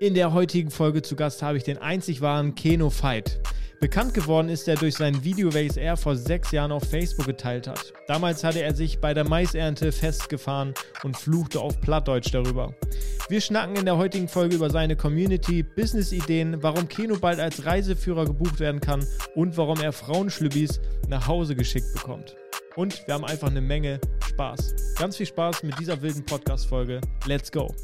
In der heutigen Folge zu Gast habe ich den einzig wahren Keno Fight. Bekannt geworden ist er durch sein Video, welches er vor sechs Jahren auf Facebook geteilt hat. Damals hatte er sich bei der Maisernte festgefahren und fluchte auf Plattdeutsch darüber. Wir schnacken in der heutigen Folge über seine Community, Business-Ideen, warum Keno bald als Reiseführer gebucht werden kann und warum er Frauenschlübbis nach Hause geschickt bekommt. Und wir haben einfach eine Menge Spaß. Ganz viel Spaß mit dieser wilden Podcast-Folge. Let's go!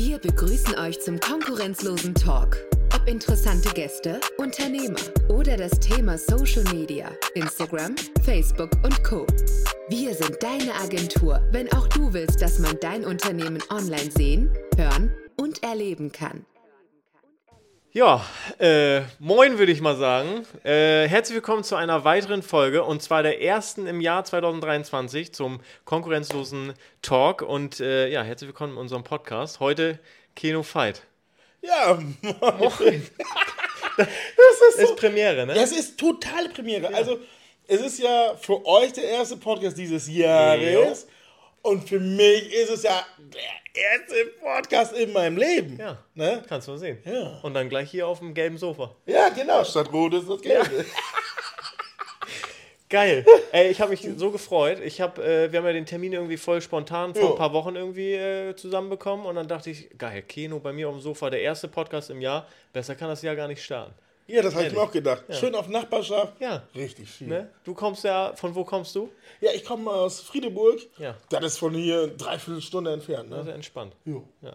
Wir begrüßen euch zum konkurrenzlosen Talk. Ob interessante Gäste, Unternehmer oder das Thema Social Media, Instagram, Facebook und Co. Wir sind deine Agentur, wenn auch du willst, dass man dein Unternehmen online sehen, hören und erleben kann. Ja, äh, moin würde ich mal sagen. Äh, herzlich willkommen zu einer weiteren Folge und zwar der ersten im Jahr 2023 zum konkurrenzlosen Talk und äh, ja, herzlich willkommen in unserem Podcast. Heute Keno Fight. Ja, moin. das ist, so, ist Premiere, ne? Das ist totale Premiere. Ja. Also, es ist ja für euch der erste Podcast dieses Jahres. Ja. Und für mich ist es ja der erste Podcast in meinem Leben. Ja. Ne? Kannst du mal sehen. Ja. Und dann gleich hier auf dem gelben Sofa. Ja, genau. Statt rot ist das gelbe. Ja. Geil. Ey, ich habe mich so gefreut. Ich hab, äh, wir haben ja den Termin irgendwie voll spontan vor jo. ein paar Wochen irgendwie äh, zusammenbekommen und dann dachte ich, geil, Keno bei mir auf dem Sofa, der erste Podcast im Jahr. Besser kann das Jahr gar nicht starten. Ja, das habe ich mir auch gedacht. Ja. Schön auf Nachbarschaft. Ja. Richtig schön. Ne? Du kommst ja, von wo kommst du? Ja, ich komme aus Friedeburg. Ja. Das ist von hier dreiviertel Stunde entfernt. Ne? Also entspannt. Jo. Ja.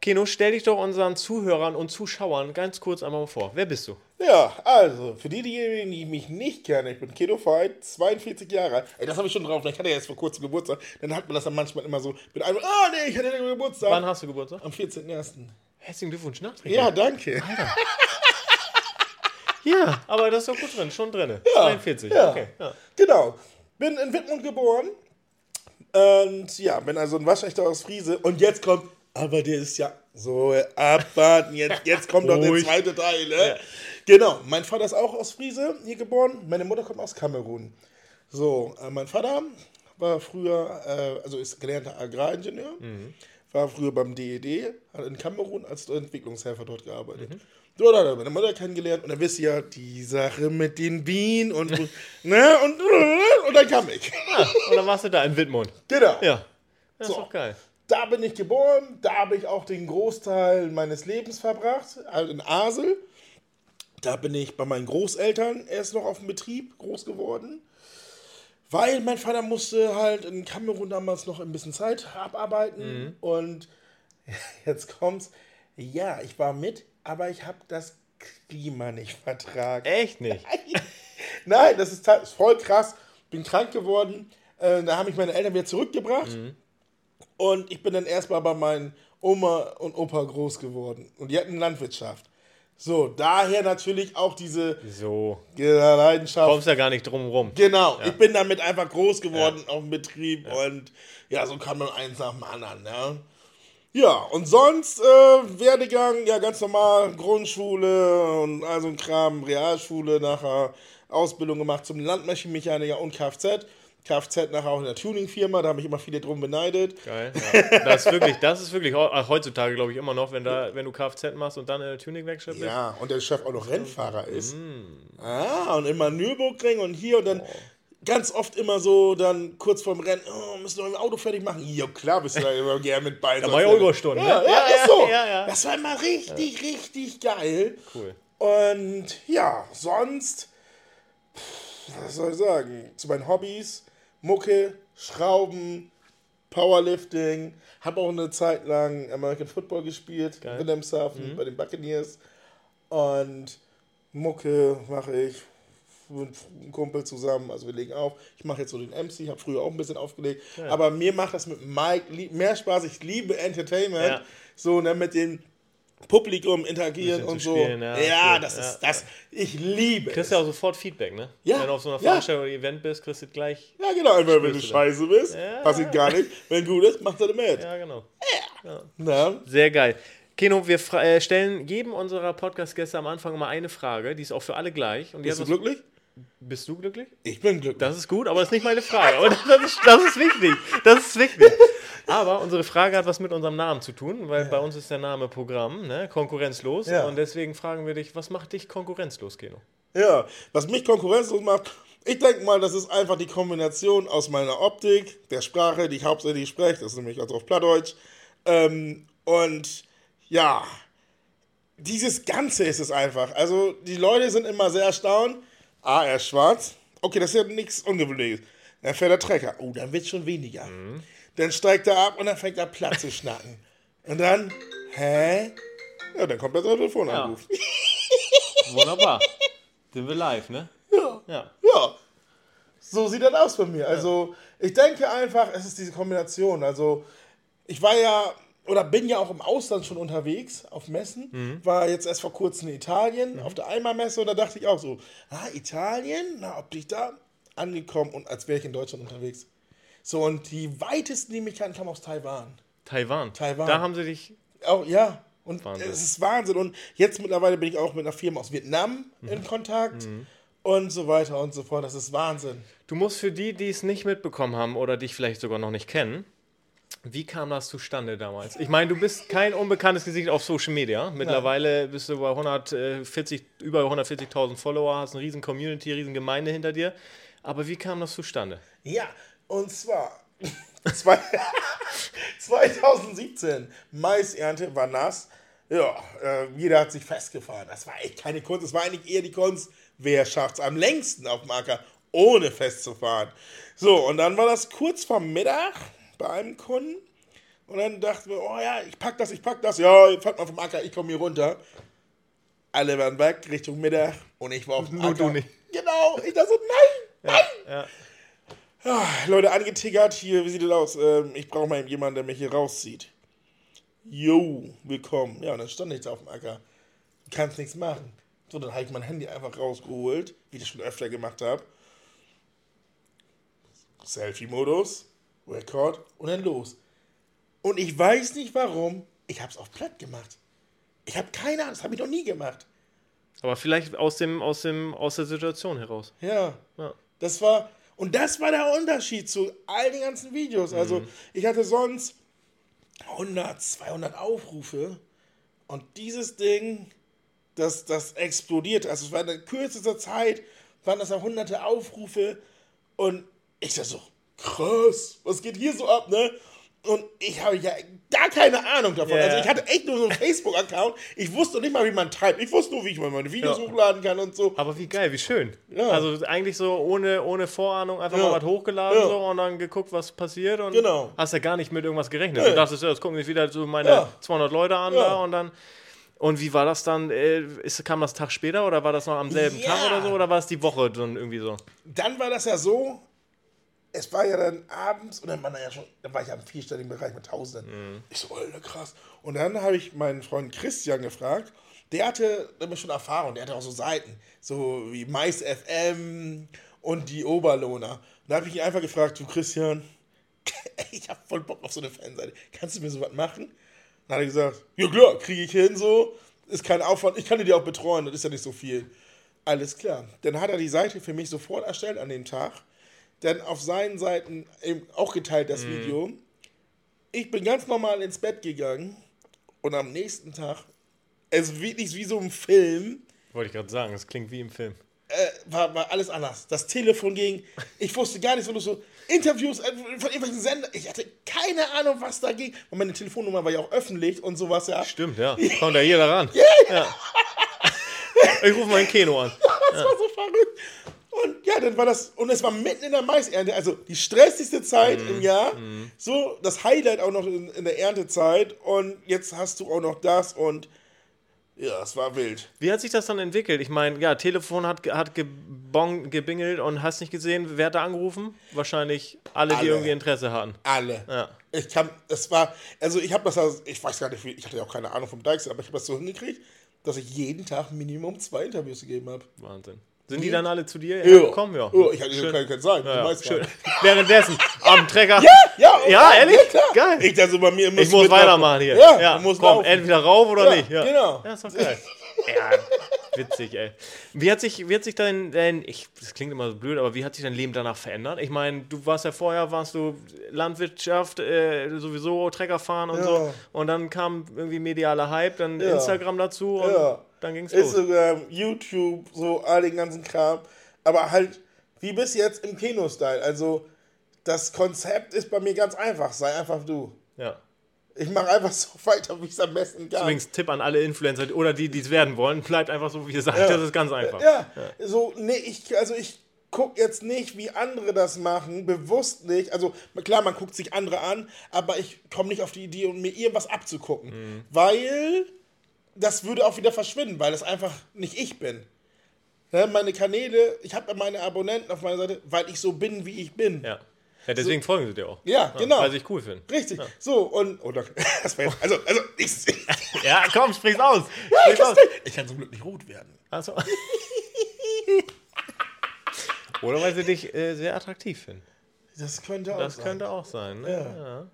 Keno, stell dich doch unseren Zuhörern und Zuschauern ganz kurz einmal vor. Wer bist du? Ja, also, für die, diejenigen, die mich nicht kennen, ich bin Keno Fight, 42 Jahre alt. Ey, das habe ich schon drauf. Ich hatte ja jetzt vor kurzem Geburtstag. Dann hat man das dann manchmal immer so mit einem, ah, oh, nee, ich hatte ja Geburtstag. Wann hast du Geburtstag? Am 14.01. Herzlichen Glückwunsch nachträglich. Ja, danke. Alter. Ja, aber das ist doch gut drin, schon drin. Ja, 42, ja. okay. Ja. Genau. Bin in Wittmund geboren. Und ja, bin also ein Waschechter aus Friese. Und jetzt kommt, aber der ist ja so abwarten. Jetzt, jetzt kommt doch der zweite Teil. Ne? Ja. Genau. Mein Vater ist auch aus Friese hier geboren. Meine Mutter kommt aus Kamerun. So, äh, mein Vater war früher, äh, also ist gelernter Agraringenieur. Mhm. War früher beim DED, hat in Kamerun als Entwicklungshelfer dort gearbeitet. Mhm. Hat er meine Mutter kennengelernt und dann wisst ihr ja die Sache mit den Bienen und, ne, und, und dann kam ich. Ja, und dann warst du da in Wittmund. Genau. Ja. Das so. ist doch geil. Da bin ich geboren, da habe ich auch den Großteil meines Lebens verbracht, also in Asel. Da bin ich bei meinen Großeltern erst noch auf dem Betrieb groß geworden. Weil mein Vater musste halt in Kamerun damals noch ein bisschen Zeit abarbeiten. Mhm. Und jetzt kommt's. Ja, ich war mit aber ich habe das Klima nicht vertragen. Echt nicht? Nein, das ist, voll krass. Bin krank geworden. Äh, da haben mich meine Eltern wieder zurückgebracht. Mhm. Und ich bin dann erstmal bei meinen Oma und Opa groß geworden. Und die hatten Landwirtschaft. So, daher natürlich auch diese so. Leidenschaft. Du kommst ja gar nicht drum rum. Genau, ja. ich bin damit einfach groß geworden ja. auf dem Betrieb ja. und ja, so kann man eins nach dem anderen. Ja. Ja, und sonst äh, Werdegang, ja ganz normal, Grundschule und all so ein Kram, Realschule, nachher Ausbildung gemacht zum Landmaschinenmechaniker und Kfz. Kfz nachher auch in der Tuningfirma, da habe ich immer viele drum beneidet. Geil. Ja. Das ist wirklich, das ist wirklich heutzutage, glaube ich, immer noch, wenn, da, wenn du Kfz machst und dann in der Tuningwerkstatt bist. Ja, und der Chef auch noch Rennfahrer ist. Mm. Ah, und immer Nürburgring und hier und dann. Oh ganz oft immer so dann kurz vorm Rennen, oh, müssen wir ein Auto fertig machen. Ja, klar, bist du da immer gerne mit bei. Da war ja Überstunden, ja, ne? Ja, ja, ist so. Ja, ja. Das war immer richtig, ja. richtig geil. Cool. Und ja, sonst, was soll ich sagen, zu meinen Hobbys, Mucke, Schrauben, Powerlifting, habe auch eine Zeit lang American Football gespielt, in Wilhelmshaven mhm. bei den Buccaneers. Und Mucke mache ich, mit einem Kumpel zusammen, also wir legen auf. Ich mache jetzt so den MC, habe früher auch ein bisschen aufgelegt, ja. aber mir macht das mit Mike mehr Spaß. Ich liebe Entertainment, ja. so ne, mit dem Publikum interagieren und so. Spielen, ja, ja das ist das. Ich liebe. Kriegst ja auch sofort Feedback, ne? Ja. Wenn du auf so einer Veranstaltung oder Event bist, kriegst du gleich. Ja, genau. Einfach, wenn du scheiße bist, passiert gar nicht. Wenn gut ist, machst du das mit. Ja, genau. Ja. Sehr geil. Keno, wir äh, stellen jedem unserer Podcast-Gäste am Anfang mal eine Frage, die ist auch für alle gleich. Und Bist du glücklich? Bist du glücklich? Ich bin glücklich. Das ist gut, aber das ist nicht meine Frage. Aber das ist, das ist wichtig. Das ist wichtig. Aber unsere Frage hat was mit unserem Namen zu tun, weil bei uns ist der Name Programm, ne? konkurrenzlos. Ja. Und deswegen fragen wir dich, was macht dich konkurrenzlos, Keno? Ja, was mich konkurrenzlos macht, ich denke mal, das ist einfach die Kombination aus meiner Optik, der Sprache, die ich hauptsächlich spreche, das ist nämlich also auf Plattdeutsch. Ähm, und ja, dieses Ganze ist es einfach. Also die Leute sind immer sehr erstaunt. Ah, er ist schwarz. Okay, das ist ja nichts Ungewöhnliches. Dann fährt der Trecker. Oh, dann wird es schon weniger. Dann steigt er ab und dann fängt er Platz zu schnacken. Und dann, hä? Ja, dann kommt der Telefonanruf. Wunderbar. Sind wir live, ne? Ja. Ja. Ja, so sieht das aus bei mir. Also, ich denke einfach, es ist diese Kombination. Also, ich war ja oder bin ja auch im Ausland schon unterwegs auf Messen. War jetzt erst vor kurzem in Italien auf der Eimer-Messe und da dachte ich auch so: Ah, Italien? Na, ob ich da angekommen und als wäre ich in Deutschland unterwegs. So, und die weitesten, die mich kannten, kamen aus Taiwan. Taiwan. Taiwan. Da haben sie dich. Auch, ja. Und Wahnsinn. es ist Wahnsinn. Und jetzt mittlerweile bin ich auch mit einer Firma aus Vietnam Mhm. in Kontakt und so weiter und so fort. Das ist Wahnsinn. Du musst für die, die es nicht mitbekommen haben oder dich vielleicht sogar noch nicht kennen, wie kam das zustande damals? Ich meine, du bist kein unbekanntes Gesicht auf Social Media. Mittlerweile bist du bei 140, über 140.000 Follower, hast eine riesen Community, riesen Gemeinde hinter dir. Aber wie kam das zustande? Ja, und zwar zwei, 2017, Maisernte war nass. Ja, äh, jeder hat sich festgefahren. Das war echt keine Kunst. Das war eigentlich eher die Kunst, wer schafft es am längsten auf dem Acker, ohne festzufahren. So, und dann war das kurz vor Mittag bei einem Kunden. Und dann dachten wir, oh ja, ich pack das, ich pack das. Ja, fahrt mal vom Acker, ich komme hier runter. Alle waren weg, Richtung Mittag. Und ich war auf dem Nur Acker. du nicht. Genau. Ich dachte so, nein, nein. Ja. Ah, Leute, angetickert hier, wie sieht das aus? Ähm, ich brauche mal jemanden, der mich hier rauszieht. Jo, willkommen. Ja, und dann stand ich da auf dem Acker. Kannst nichts machen. So, dann habe ich mein Handy einfach rausgeholt, wie ich das schon öfter gemacht habe. Selfie-Modus, Record und dann los. Und ich weiß nicht warum, ich habe es auf platt gemacht. Ich habe keine Ahnung, das habe ich noch nie gemacht. Aber vielleicht aus, dem, aus, dem, aus der Situation heraus. Ja. Ja. Das war, und das war der Unterschied zu all den ganzen Videos. Also, ich hatte sonst 100, 200 Aufrufe und dieses Ding, das, das explodiert. Also, es war in der kürzester Zeit, waren das ja hunderte Aufrufe und ich dachte so, krass, was geht hier so ab, ne? Und ich habe ja gar keine Ahnung davon. Ja. Also ich hatte echt nur so einen Facebook-Account. Ich wusste nicht mal, wie man typt. Ich wusste nur, wie ich mal meine Videos Ja. hochladen kann und so. Aber wie geil, wie schön. Ja. Also eigentlich so ohne, ohne Vorahnung einfach Ja. mal was hochgeladen so, und dann geguckt, was passiert. Und Genau. hast ja gar nicht mit irgendwas gerechnet. Nee. Du dachtest, ja, jetzt gucken sich wieder so meine Ja. 200 Leute an da und dann. Und wie war das dann? Äh, ist, kam das Tag später oder war das noch am selben. Tag oder so? Oder war es die Woche dann irgendwie so? dann war das ja so, es war ja dann abends und dann war, ja schon, dann war ich ja im vierstelligen Bereich mit Tausenden. Ich so, Alter, krass. Und dann habe ich meinen Freund Christian gefragt, der hatte nämlich schon Erfahrung, der hatte auch so Seiten, so wie Mais FM und die Oberlohner. Und da habe ich ihn einfach gefragt, du Christian, ich habe voll Bock auf so eine Fanseite, kannst du mir sowas machen? Dann hat er gesagt, ja klar, kriege ich hin, so, ist kein Aufwand, ich kann die dir auch betreuen, das ist ja nicht so viel. Alles klar. Dann hat er die Seite für mich sofort erstellt an dem Tag. Dann auf seinen Seiten eben auch geteilt das Video. Ich bin ganz normal ins Bett gegangen und am nächsten Tag, es ist wirklich wie so ein Film, Wollte ich gerade sagen, das klingt wie im Film. äh, war, war alles anders. Das Telefon ging, ich wusste gar nicht, so, so Interviews äh, von irgendwelchen Sendern. Ich hatte keine Ahnung, was da ging. Und meine Telefonnummer war ja auch öffentlich und sowas, ja. Stimmt, ja. Kommt ja jeder ran. Ja. Ich rufe ein Keno an. Das war so verrückt. Und ja, dann war das, und es war mitten in der Maisernte, also die stressigste Zeit Mhm. im Jahr. So das Highlight auch noch in, in der Erntezeit. Und jetzt hast du auch noch das und ja, es war wild. Wie hat sich das dann entwickelt? Ich meine, ja, Telefon hat, hat gebong, gebingelt und hast nicht gesehen, wer hat da angerufen? Wahrscheinlich alle, die Alle. irgendwie Interesse hatten. Alle. Ja. Ich kann, es war, also ich habe das, ich weiß gar nicht, ich hatte ja auch keine Ahnung vom Dykes, aber ich habe das so hingekriegt, dass ich jeden Tag Minimum zwei Interviews gegeben habe. Wahnsinn. Sind die dann alle zu dir Ja. gekommen? Ja. Ja, ich kann, Schön. kann sagen, Ja, ja, schön. Währenddessen, am Trecker. Ja, Ja, ehrlich? klar. Geil. Ich dachte so bei mir Ich muss weitermachen hier. Ja, ja du musst komm, laufen. entweder rauf oder Ja, nicht. Ja. genau. Ja, ist doch geil. Ja, witzig, ey. Wie hat sich, wie hat sich dein, dein ich, das klingt immer so blöd, aber wie hat sich dein Leben danach verändert? Ich meine, du warst ja vorher, warst du Landwirtschaft, äh, sowieso Trecker fahren und Ja. so. Und dann kam irgendwie medialer Hype, dann Ja. Instagram dazu und Ja. Dann ging's los. Instagram, YouTube, so all den ganzen Kram. Aber halt, wie bis jetzt im Kino-Style. Also, das Konzept ist bei mir ganz einfach. Sei einfach du. Ja. Ich mache einfach so weiter, wie ich es am besten kann. Übrigens Tipp an alle Influencer oder die, die es werden wollen, bleibt einfach so, wie ihr sagt. Das ist ganz einfach. Ja, so, nee, ich, also ich gucke jetzt nicht, wie andere das machen, bewusst nicht. Also klar, man guckt sich andere an, aber ich komme nicht auf die Idee, um mir irgendwas abzugucken. Mhm. Weil das würde auch wieder verschwinden, weil das einfach nicht ich bin. Ne, meine Kanäle, ich habe meine Abonnenten auf meiner Seite, weil ich so bin, wie ich bin. Ja. ja deswegen folgen sie dir auch. Ja, genau. Weil sie ich cool finde. Richtig. So, und. Oh, danke. Das war jetzt, also, also, ich, Ja, komm, sprich's aus. ich, Sprich's aus. ich kann zum Glück nicht rot werden. Also. Oder weil sie dich äh, sehr attraktiv finden. Das könnte auch Das sein. könnte auch sein. Ne?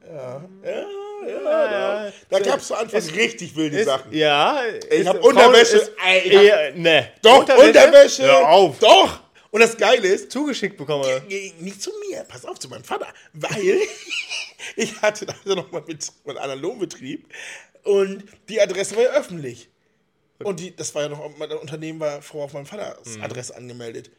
Ja. Ja, ja, ja. Da gab es zu Anfang richtig wilde Ist, Sachen. ja. Ich ist- hab Unterwäsche- Ist, ich hab- eher, ne. Doch, Unterwäsche. Hör auf. Doch. Und das Geile ist, Zugeschickt bekomme. nee, nicht zu mir, pass auf, zu meinem Vater. Weil ich hatte da noch mal mit meinem anderen Lohnbetrieb und die Adresse war ja öffentlich. Und die, das war ja noch, mein Unternehmen war vorher auf meinem Vaters Mhm. Adresse angemeldet.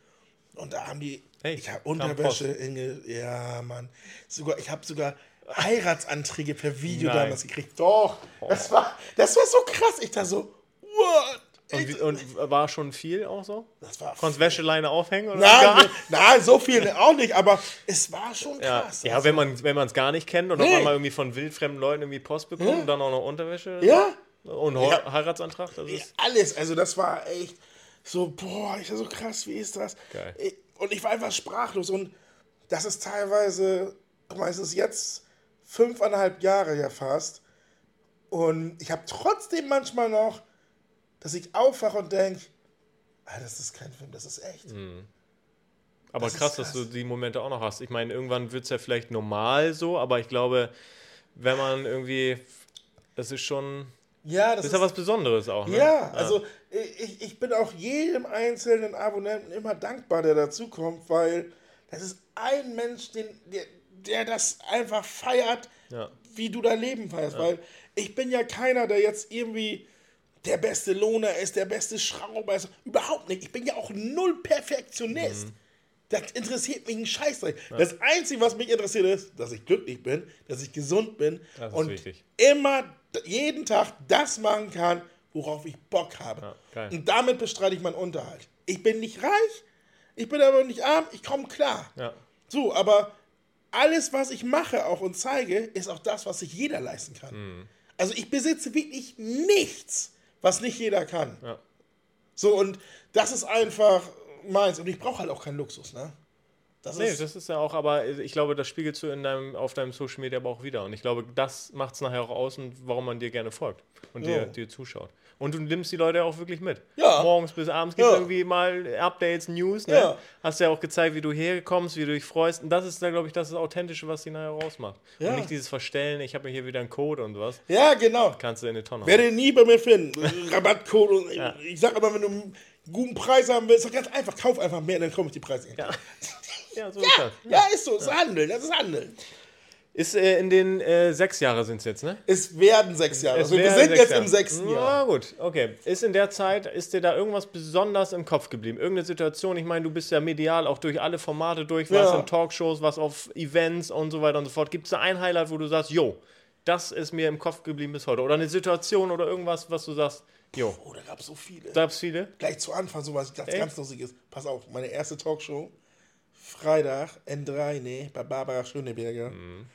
Und da haben die, Hey, ich habe Unterwäsche, Inge, ja, Mann. Sogar, ich habe sogar Heiratsanträge per Video Nein. damals gekriegt. Doch, das, war, das war so krass. Ich da so, what? Und, wie- und war schon viel auch so? das war Konntest Wäscheleine aufhängen? Oder Nein, ne- nein, so viel auch nicht, aber es war schon Ja, krass. ja Also, wenn man wenn es gar nicht kennt und auf Nee. einmal irgendwie von wildfremden Leuten irgendwie Post bekommt und dann auch noch Unterwäsche ja, und Ja. Heiratsantrag, das ist alles. Also das war echt so, boah, ich war so krass, wie ist das? Geil. Und ich war einfach sprachlos und das ist teilweise, guck mal, es ist jetzt fünfeinhalb Jahre ja fast und ich habe trotzdem manchmal noch, dass ich aufwache und denke, ah, das ist kein Film, das ist echt. Mhm. aber Das ist krass, dass krass. du die Momente auch noch hast. Ich meine, irgendwann wird es ja vielleicht normal so, aber ich glaube, wenn man irgendwie, das ist schon, Ja, das ist ist, ja was Besonderes auch. Ne? Ja, also ich, ich bin auch jedem einzelnen Abonnenten immer dankbar, der dazukommt, weil das ist ein Mensch, den, der, der das einfach feiert, Ja. wie du dein Leben feierst. Weil ich bin ja keiner, der jetzt irgendwie der beste Lohner ist, der beste Schrauber ist. Überhaupt nicht. Ich bin ja auch null Perfektionist. Mhm. Das interessiert mich ein Scheißdreck. Das Einzige, was mich interessiert, ist, dass ich glücklich bin, dass ich gesund bin und wichtig. immer, jeden Tag das machen kann, worauf ich Bock habe. Ja, und damit bestreite ich meinen Unterhalt. Ich bin nicht reich, ich bin aber nicht arm, ich komme klar. Ja. So, aber alles, was ich mache auch und zeige, ist auch das, was sich jeder leisten kann. Mhm. Also ich besitze wirklich nichts, was nicht jeder kann. Ja. So, und das ist einfach meins. Und ich brauche halt auch keinen Luxus, ne? Das Nee, ist, das ist ja auch, aber ich glaube, das spiegelst du in deinem, auf deinem Social Media aber auch wieder. Und ich glaube, das macht es nachher auch aus und warum man dir gerne folgt und Ja. dir, dir zuschaut. Und du nimmst die Leute auch wirklich mit. Ja. Morgens bis abends gibt es Ja. irgendwie mal Updates, News. Ne? Ja. Hast ja auch gezeigt, wie du herkommst, wie du dich freust. Und das ist glaube ich, das ist das Authentische, was die nachher rausmacht. Ja. Und nicht dieses Verstellen, ich habe hier wieder einen Code und was. ja, genau. Kannst du in die Tonne Werde nie bei mir finden. Rabattcode. Und Ja. Ich sag immer, wenn du einen guten Preis haben willst, ist ganz einfach. Kauf einfach mehr, dann komme ich die Preise. Ja. ja, so ist Ja, das. ja, ist so. Das ist Handeln. Das ist Handeln. Ist äh, in den äh, sechs Jahre sind es jetzt, ne? Es werden sechs Jahre. Es Also wir sind jetzt Jahre. im sechsten Jahr. Na gut, okay. Ist in der Zeit, ist dir da irgendwas besonders im Kopf geblieben? Irgendeine Situation? Ich meine, du bist ja medial auch durch alle Formate durch, warst Ja. in Talkshows, was auf Events und so weiter und so fort. Gibt es da ein Highlight, wo du sagst, jo, das ist mir im Kopf geblieben bis heute? Oder eine Situation oder irgendwas, was du sagst, jo, Oh, da gab es so viele. gab es viele? Gleich zu Anfang so was ganz, Echt? ganz Lustiges. Pass auf, meine erste Talkshow, Freitag, N3, ne, bei Barbara Schöneberger. Mhm.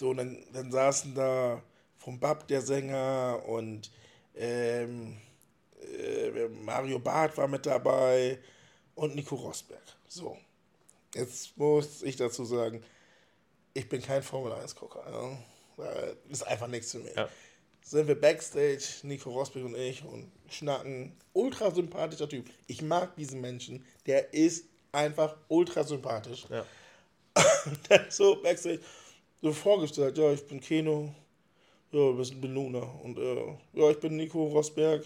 So, und dann, dann saßen da vom Bab der Sänger und ähm, äh, Mario Barth war mit dabei und Nico Rosberg. So, jetzt muss ich dazu sagen, ich bin kein Formel-1-Gucker. Ja. Das ist einfach nichts für mich Ja. sind wir Backstage, Nico Rosberg und ich, und schnacken. Ultra sympathischer Typ. Ich mag diesen Menschen. Der ist einfach ultra sympathisch. Ja. Dann so Backstage, so vorgestellt, ja, ich bin Keno, ja, wir sind Beluna. Und äh, ja, ich bin Nico Rosberg.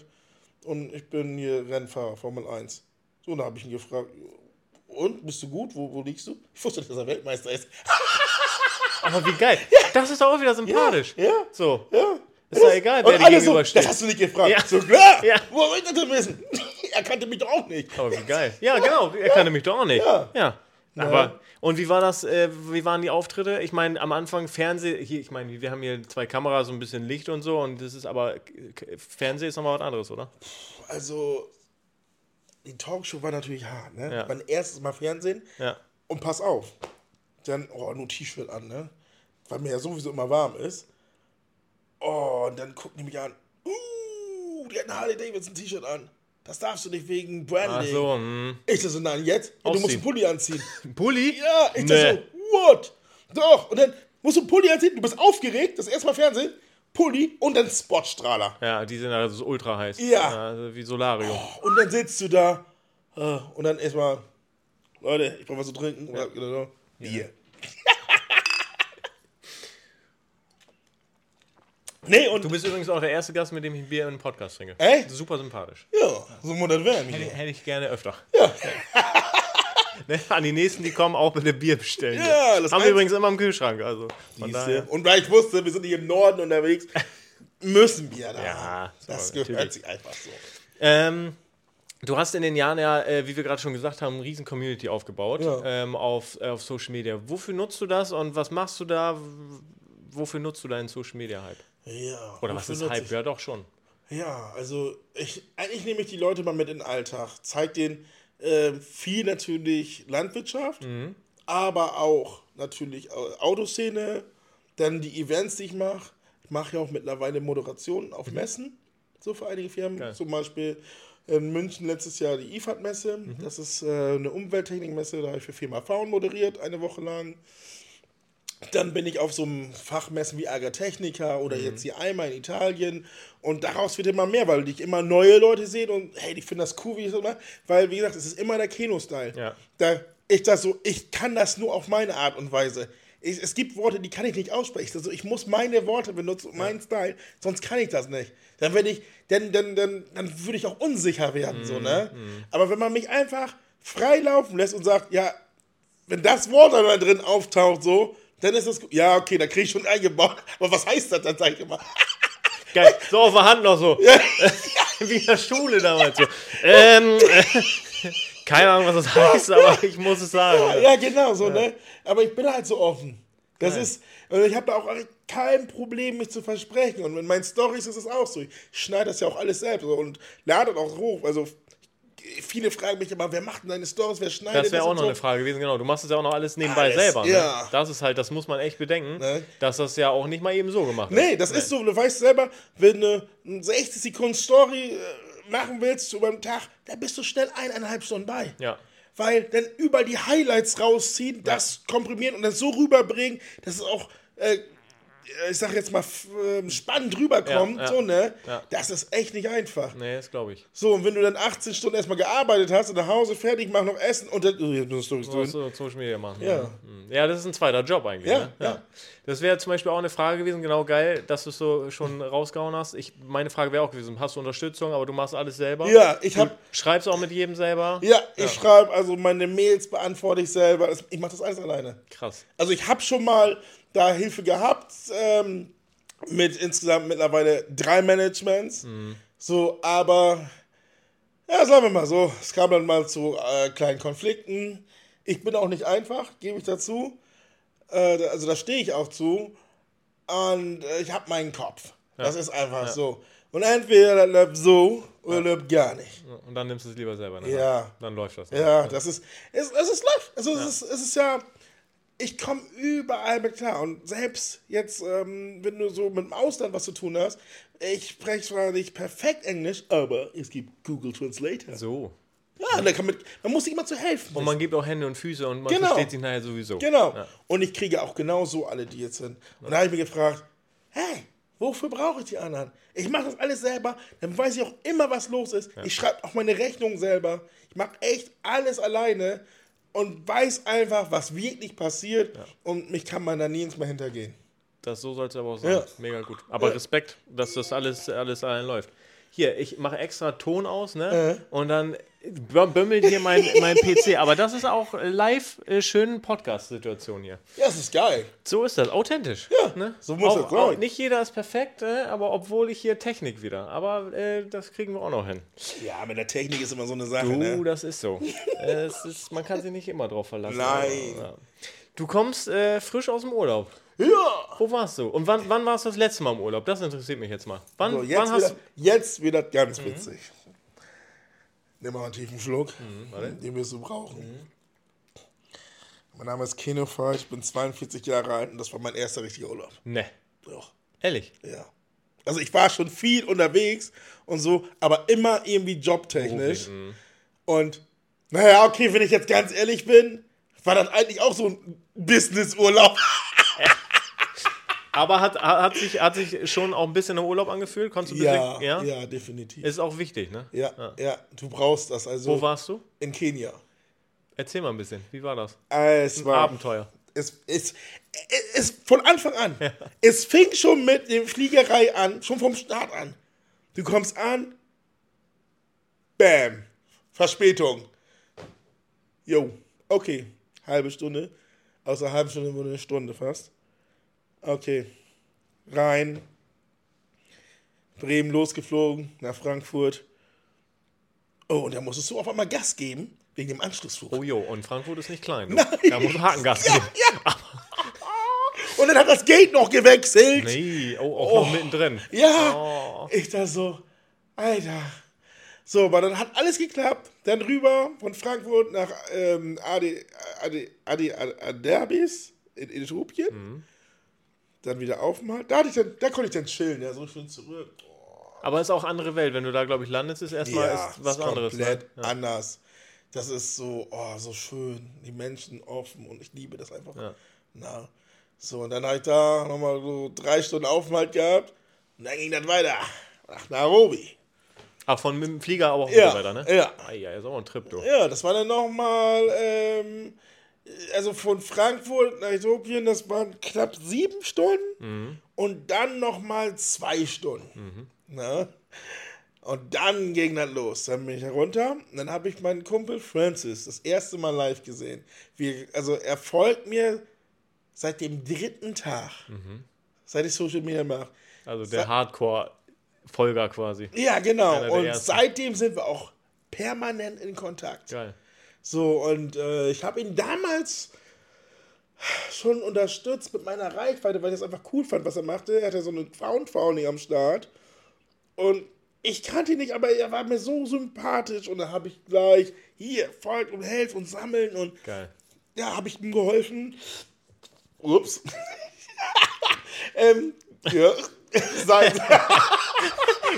und ich bin hier Rennfahrer, Formel 1. So, und da habe ich ihn gefragt, und, bist du gut? Wo, wo liegst du? Ich wusste, dass er Weltmeister ist. Aber wie geil. Das ist doch auch wieder sympathisch. Ja, So. ja. Ist doch egal, wer dir alle so, gegenübersteht. das hast du nicht gefragt. Ja. So klar. Ja. Woher soll ich das denn wissen? er kannte mich doch auch nicht. Aber wie geil. Ja, genau. Er kannte mich doch auch nicht. Ja. Ja. Aber, und wie war das, äh, wie waren die Auftritte? Ich meine, am Anfang Fernseh, hier, ich meine, wir haben hier zwei Kameras, so ein bisschen Licht und so, und das ist aber, Fernsehen ist nochmal was anderes, oder? Also, die Talkshow war natürlich hart, ne? Ja. Mein erstes Mal Fernsehen. Ja. Und pass auf. Dann, oh, nur T-Shirt an, ne? Weil mir ja sowieso immer warm ist. Oh, und dann gucken die mich an. Uh, die hat ein Harley Davidson T-Shirt an. Das darfst du nicht wegen Ach Branding. so, hm. Ich so, nein, jetzt? Ja, du musst einen Pulli anziehen. Pulli? Ja, ich Nee. dachte so, what? Doch. Und dann musst du einen Pulli anziehen, du bist aufgeregt, das erste Mal Fernsehen, Pulli und dann Spotstrahler. Ja, die sind also so ultra heiß. Ja. also wie Solarium. Und dann sitzt du da äh, und dann erstmal, Leute, ich brauche was zu trinken. Oder, oder, Bier. Nee, und Du bist übrigens auch der erste Gast, mit dem ich ein Bier in einem Podcast trinke. Echt? Super sympathisch. ja, so muss das werden. Hätte, hätte ich gerne öfter. Ja. Ne, An die nächsten, die kommen, auch bitte Bier bestellen. Ja, das Haben wir übrigens immer im Kühlschrank. Also. Und weil ich wusste, wir sind hier im Norden unterwegs, müssen wir da. Ja, das gehört natürlich. sich einfach so. Ähm, du hast in den Jahren ja, äh, wie wir gerade schon gesagt haben, eine riesen Community aufgebaut Ja. ähm, auf, äh, auf Social Media. Wofür nutzt du das und was machst du da? Wofür nutzt du deinen Social Media Hype? Ja. Oder was ist Hype? Ja, doch schon. Ja, also ich, eigentlich nehme ich die Leute mal mit in den Alltag. Zeig denen äh, viel natürlich Landwirtschaft, Mhm. aber auch natürlich Au- Autoszene, dann die Events, die ich mache. Ich mache ja auch mittlerweile Moderationen auf Messen, so für einige Firmen. Mhm. Geil. Zum Beispiel in München letztes Jahr die IFAD-Messe. Mhm. Das ist äh, eine Umwelttechnikmesse, da habe ich für Firma Faun moderiert, eine Woche lang. Dann bin ich auf so einem Fachmessen wie Agritechnica oder Mhm. jetzt hier einmal in Italien und daraus wird immer mehr, weil ich immer neue Leute sehe und hey, die finden das cool, wie ich das mache, weil wie gesagt, es ist immer der Keno-Style. Ja. Da, ich das so, ich kann das nur auf meine Art und Weise. Ich, es gibt Worte, die kann ich nicht aussprechen. Also ich muss meine Worte benutzen, meinen Style, sonst kann ich das nicht. Dann werde ich, dann, dann, dann, dann würde ich auch unsicher werden, so, ne? Aber wenn man mich einfach frei laufen lässt und sagt, ja, wenn das Wort da drin auftaucht, so, dann ist das gut. Ja, okay, da kriege ich schon eingebaut. Aber was heißt das dann, sag ich immer? Geil. So auf der Hand noch so. Wie in der Schule damals. So. Ähm, äh, keine Ahnung, was das heißt, aber ich muss es sagen. Ja, genau, so, ne? Aber ich bin halt so offen. Das Geil. ist, ich habe da auch kein Problem, mich zu versprechen. Und in meinen Stories ist es auch so. Ich schneide das ja auch alles selbst und lade auch hoch. Also, viele fragen mich immer, wer macht denn deine Stories, wer schneidet Das wäre auch noch so. eine Frage gewesen, genau. Du machst es ja auch noch alles nebenbei Alles, selber. Ne? ja. Das ist halt, das muss man echt bedenken, Ne? dass das ja auch nicht mal eben so gemacht Nee, ist. das ist so, du weißt selber, wenn du eine 60 Sekunden Story äh, machen willst über den Tag, da bist du schnell eineinhalb Stunden bei. Ja. Weil dann überall die Highlights rausziehen, das komprimieren und das so rüberbringen, dass es auch, äh, ich sag jetzt mal, ähm, spannend rüberkommt, Ja, ja. so, ne? Ja. Das ist echt nicht einfach. Nee, das glaube ich. So, und wenn du dann 18 Stunden erstmal gearbeitet hast und nach Hause fertig, mach noch Essen und dann, oh, Du Social Media machen. Ja. Mhm. Ja, das ist ein zweiter Job eigentlich. Ja, ne? ja. Das wäre zum Beispiel auch eine Frage gewesen, genau geil, dass du es so schon rausgehauen hast. Ich, meine Frage wäre auch gewesen, hast du Unterstützung, aber du machst alles selber? Ja, ich Du hab, schreibst auch mit jedem selber? ja, ich schreibe, also meine Mails beantworte ich selber, ich mache das alles alleine. Krass. Also ich habe schon mal da Hilfe gehabt ähm, mit insgesamt mittlerweile drei Managements. So, aber ja, sagen wir mal so, es kam dann mal zu äh, kleinen Konflikten. Ich bin auch nicht einfach, gebe ich dazu. Äh, also da stehe ich auch zu. Und äh, ich habe meinen Kopf. Das ist einfach so. Und entweder das läuft so oder läuft gar nicht. Und dann nimmst du es lieber selber. Ne? Ja. Dann läuft das. ne? Ja, das ist, es, es ist läuft. Also es, ist, es ist ja, ich komme überall mit klar. Und selbst jetzt, ähm, wenn du so mit dem Ausland was zu tun hast, ich spreche zwar nicht perfekt Englisch, aber es gibt Google Translator. So. Ja, da kann man, man muss sich immer zu helfen. Und man gibt auch Hände und Füße und man Genau. versteht sich nachher sowieso. Genau. Ja. Und ich kriege auch genau so alle, die jetzt sind. Und da habe ich mir gefragt, hey, wofür brauche ich die anderen? Ich mache das alles selber, dann weiß ich auch immer, was los ist. Ich schreibe auch meine Rechnung selber. Ich mache echt alles alleine und weiß einfach, was wirklich passiert. Und mich kann man da nirgends mehr hintergehen. Das so soll es aber auch sein. Ja. Mega gut. Aber Ja. Respekt, dass das alles, alles allein läuft. hier, ich mache extra Ton aus, ne? Und dann bömmelt hier mein, mein PC. Aber das ist auch live äh, schön Podcast-Situation hier. Ja, das ist geil. So ist das, authentisch. Ja, ne? so muss es sein. Nicht jeder ist perfekt, äh, aber obwohl ich hier Technik wieder. Aber äh, das kriegen wir auch noch hin. Ja, mit der Technik ist immer so eine Sache, Du, ne? das ist so. es ist, man kann sich nicht immer drauf verlassen. Nein. Ja. Du kommst äh, frisch aus dem Urlaub. Ja! Wo warst du? Und wann, wann warst du das letzte Mal im Urlaub? Das interessiert mich jetzt mal. Wann, So, wann jetzt, hast wieder, jetzt wieder ganz witzig. Nimm mal einen tiefen Schluck, den wirst du brauchen. Mein Name ist Keno Fahr, ich bin 42 Jahre alt und das war mein erster richtiger Urlaub. Ne. Doch, Ehrlich? ja. Also ich war schon viel unterwegs und so, aber immer irgendwie jobtechnisch. Und naja, okay, wenn ich jetzt ganz ehrlich bin, war das eigentlich auch so ein Business-Urlaub. Aber hat, hat, sich, hat sich schon auch ein bisschen im Urlaub angefühlt? Konntest du ein Ja, bisschen, ja, ja? definitiv. Ist auch wichtig, ne? ja, ja, du brauchst das. Also Wo warst du? in Kenia. Erzähl mal ein bisschen. Wie war das? Es war Abenteuer. es, es, es, von Anfang an. Es fing schon mit der Fliegerei an, schon vom Start an. Du kommst an, bam, Verspätung. Jo, okay, halbe Stunde. Aus einer halben Stunde wurde eine Stunde fast. Okay, rein. Bremen losgeflogen, nach Frankfurt. Oh, und da musstest du auf einmal Gas geben, wegen dem Anschlussflug. Oh jo, und Frankfurt ist nicht klein. Du. Da muss Hakengas geben. Und dann hat das Gate noch gewechselt. Nee, oh, auch noch mittendrin. Ja, Oh. ich da so, Alter. So, aber dann hat alles geklappt. Dann rüber von Frankfurt nach ähm, Adi, Adi, Adi, Aderbis in, in Äthiopien. Mhm. Dann wieder aufmachen. Da, ich dann, da konnte ich dann chillen, ja, so schön zurück. Aber ist auch andere Welt. Wenn du da, glaube ich, landest, ist erstmal ist was ist anderes. komplett Ne? anders. Das ist so, oh, so schön. Die Menschen offen und ich liebe das einfach. Ja. Na, so, und dann habe ich da nochmal so drei Stunden Aufenthalt gehabt. Und dann ging das weiter nach Nairobi. Ach, von mit dem Flieger aber auch Ja, weiter, ne? ja. Ah, ja, ist auch ein Trip, du. Ja, das war dann nochmal, ähm, also von Frankfurt nach Äthiopien, das waren knapp sieben Stunden und dann nochmal zwei Stunden. Ne? Und dann ging das los. Dann bin ich herunter und dann habe ich meinen Kumpel Francis das erste Mal live gesehen. Wie, also er folgt mir seit dem dritten Tag, seit ich Social Media mache. Also der Hardcore-Folger quasi. Ja, genau. Und ersten. seitdem sind wir auch permanent in Kontakt. Geil. So, und äh, ich habe ihn damals schon unterstützt mit meiner Reichweite, weil ich das einfach cool fand, was er machte. Er hatte so eine Crowdfunding am Start. Und ich kannte ihn nicht, aber er war mir so sympathisch. Und dann habe ich gleich, hier, folgt und helft und sammeln. Und Geil. ja, habe ich ihm geholfen. Ups. ähm, ja. Sein,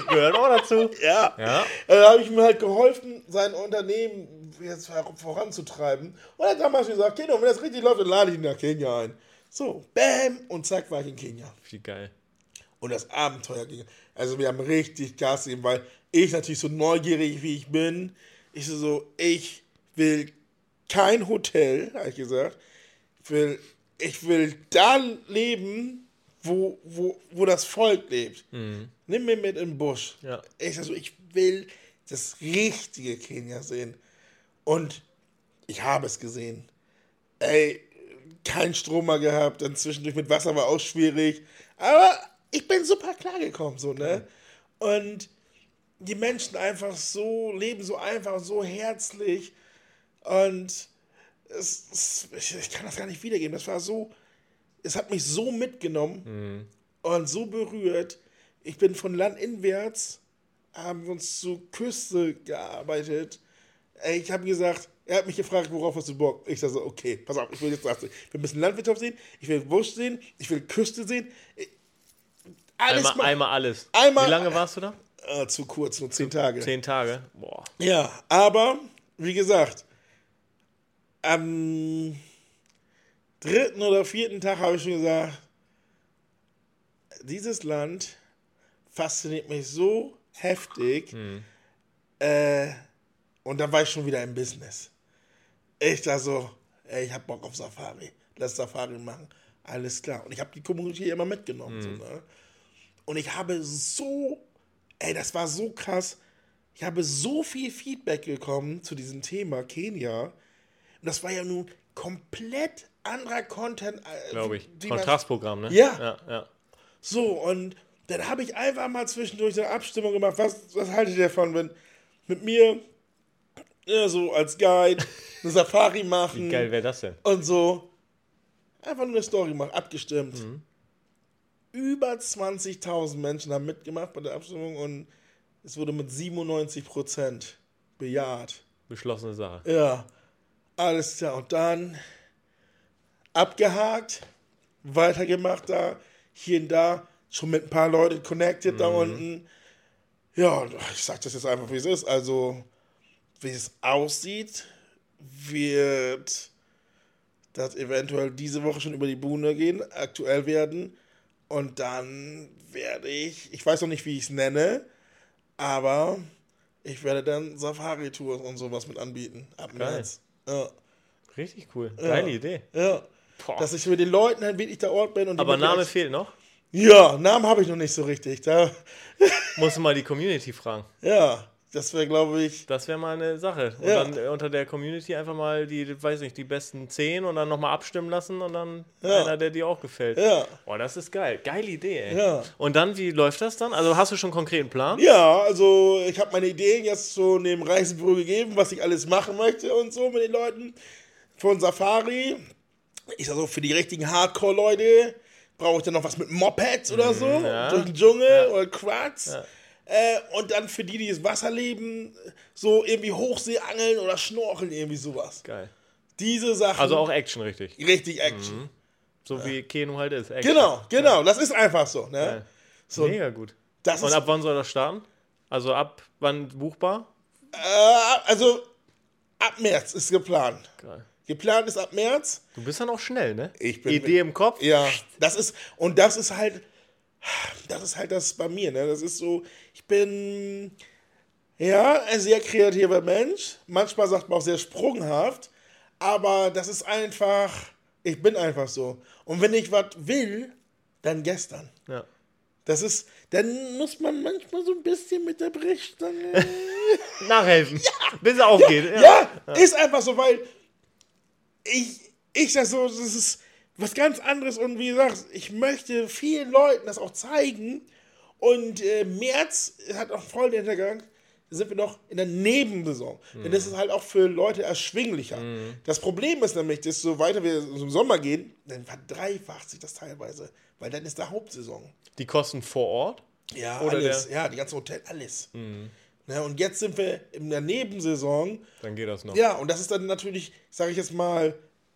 Gehört auch dazu. ja. Ja. Äh, Da habe ich ihm halt geholfen, sein Unternehmen jetzt voranzutreiben. Und er hat damals gesagt, Keno, wenn das richtig läuft, dann lade ich ihn nach Kenia ein. So, bam, und zack, war ich in Kenia. Wie geil. Und das Abenteuer ging. Also wir haben richtig Gas gegeben, weil ich natürlich so neugierig wie ich bin, ich so, so ich will kein Hotel, habe ich gesagt. Ich will, ich will da leben, wo, wo, wo das Volk lebt. Nimm mir mit in den Busch. Ja. Ich, also, ich will das richtige Kenia sehen. Und ich habe es gesehen. Ey, kein Strom mehr gehabt, dann zwischendurch mit Wasser war auch schwierig. Aber ich bin super klargekommen, so, ne? Und die Menschen einfach so, leben so einfach, so herzlich. Und es, es, ich, ich kann das gar nicht wiedergeben. Das war so, es hat mich so mitgenommen und so berührt. Ich bin von landinwärts, haben wir uns zur Küste gearbeitet. Ich habe gesagt, er hat mich gefragt, worauf hast du Bock? Ich sage so, okay, pass auf, ich will jetzt das sehen. Ein bisschen Landwirtschaft sehen, ich will Busch sehen, ich will Küste sehen. Alles Einmal, mal- einmal alles. Einmal- Wie lange warst du da? Ah, zu kurz, nur zehn Tage. Zehn Tage. Boah. Ja, aber wie gesagt, am dritten oder vierten Tag habe ich schon gesagt, dieses Land fasziniert mich so heftig. Äh, und dann war ich schon wieder im Business. Ich da so, ey, ich hab Bock auf Safari. Lass Safari machen. Alles klar. Und ich habe die Community immer mitgenommen. So, ne? Und ich habe so ey, das war so krass. Ich habe so viel Feedback bekommen zu diesem Thema Kenia. Und das war ja nun komplett anderer Content. äh, Glaube ich. Kontrastprogramm, ne? Ja. Ja, ja. So, und dann habe ich einfach mal zwischendurch eine Abstimmung gemacht. Was, was haltet ihr davon, wenn mit mir ja, so als Guide eine Safari machen Wie geil wäre das denn? und so einfach nur eine Story machen, abgestimmt. Über 20.000 Menschen haben mitgemacht bei der Abstimmung und es wurde mit 97% bejaht. Beschlossene Sache. Ja, alles klar. Und dann abgehakt, weitergemacht da, hier und da, schon mit ein paar Leuten connected da unten. Ja, ich sag das jetzt einfach, wie es ist. Also, wie es aussieht, wird das eventuell diese Woche schon über die Bühne gehen, aktuell werden. Und dann werde ich, ich weiß noch nicht, wie ich es nenne, aber ich werde dann Safari-Tours und sowas mit anbieten. Ab. März. Ja. Richtig cool. Geile Idee. ja. Boah. Dass ich mit den Leuten halt wirklich der Ort bin. Und Aber Name fehlt noch. Ja, Namen habe ich noch nicht so richtig. Da, Musst du mal die Community fragen. ja, das wäre, glaube ich. Das wäre mal eine Sache. Und Ja. dann äh, unter der Community einfach mal die, weiß nicht, die besten 10 und dann nochmal abstimmen lassen und dann Ja. einer, der dir auch gefällt. Ja. Boah, das ist geil. Geile Idee, ey. Ja. Und dann, wie läuft das dann? Also hast du schon einen konkreten Plan? Ja, also ich habe meine Ideen jetzt so neben Reisebüro gegeben, was ich alles machen möchte und so mit den Leuten. Von Safari. Ich sag so, für die richtigen Hardcore-Leute brauche ich dann noch was mit Mopeds oder so. Mhm, ja. Durch den Dschungel oder Quads. Äh, und dann für die, die das Wasser leben, so irgendwie Hochseeangeln oder Schnorcheln, irgendwie sowas. Geil. Diese Sachen. Also auch Action, richtig. richtig Action. So wie Keno halt ist. Action. Genau, genau. Das ist einfach so. Ne? So, Mega gut. Und ab wann soll das starten? Also ab wann buchbar? äh, also ab März ist geplant. Geil. Geplant ist ab März. Du bist dann auch schnell, ne? Ich bin- Idee im Kopf? Ja, das ist, und das ist halt, das ist halt das bei mir, ne? Das ist so, ich bin, ja, ein sehr kreativer Mensch. Manchmal sagt man auch sehr sprunghaft, aber das ist einfach, ich bin einfach so. Und wenn ich was will, dann gestern. Ja. Das ist, dann muss man manchmal so ein bisschen mit der Brechstange. Nachhelfen. Bis es aufgeht. Ja, ist einfach so, weil ich, ich sag so, das ist was ganz anderes und wie gesagt, ich möchte vielen Leuten das auch zeigen und äh, März hat auch voll den Hintergang, sind wir noch in der Nebensaison. Denn das ist halt auch für Leute erschwinglicher. Das Problem ist nämlich, desto weiter wir im Sommer gehen, dann verdreifacht sich das teilweise, weil dann ist da Hauptsaison. Die kosten vor Ort. Ja, Oder alles. der- Ja, die ganze Hotel, alles. Ne, und jetzt sind wir in der Nebensaison Dann geht das noch. ja, und das ist dann natürlich, sage ich jetzt mal,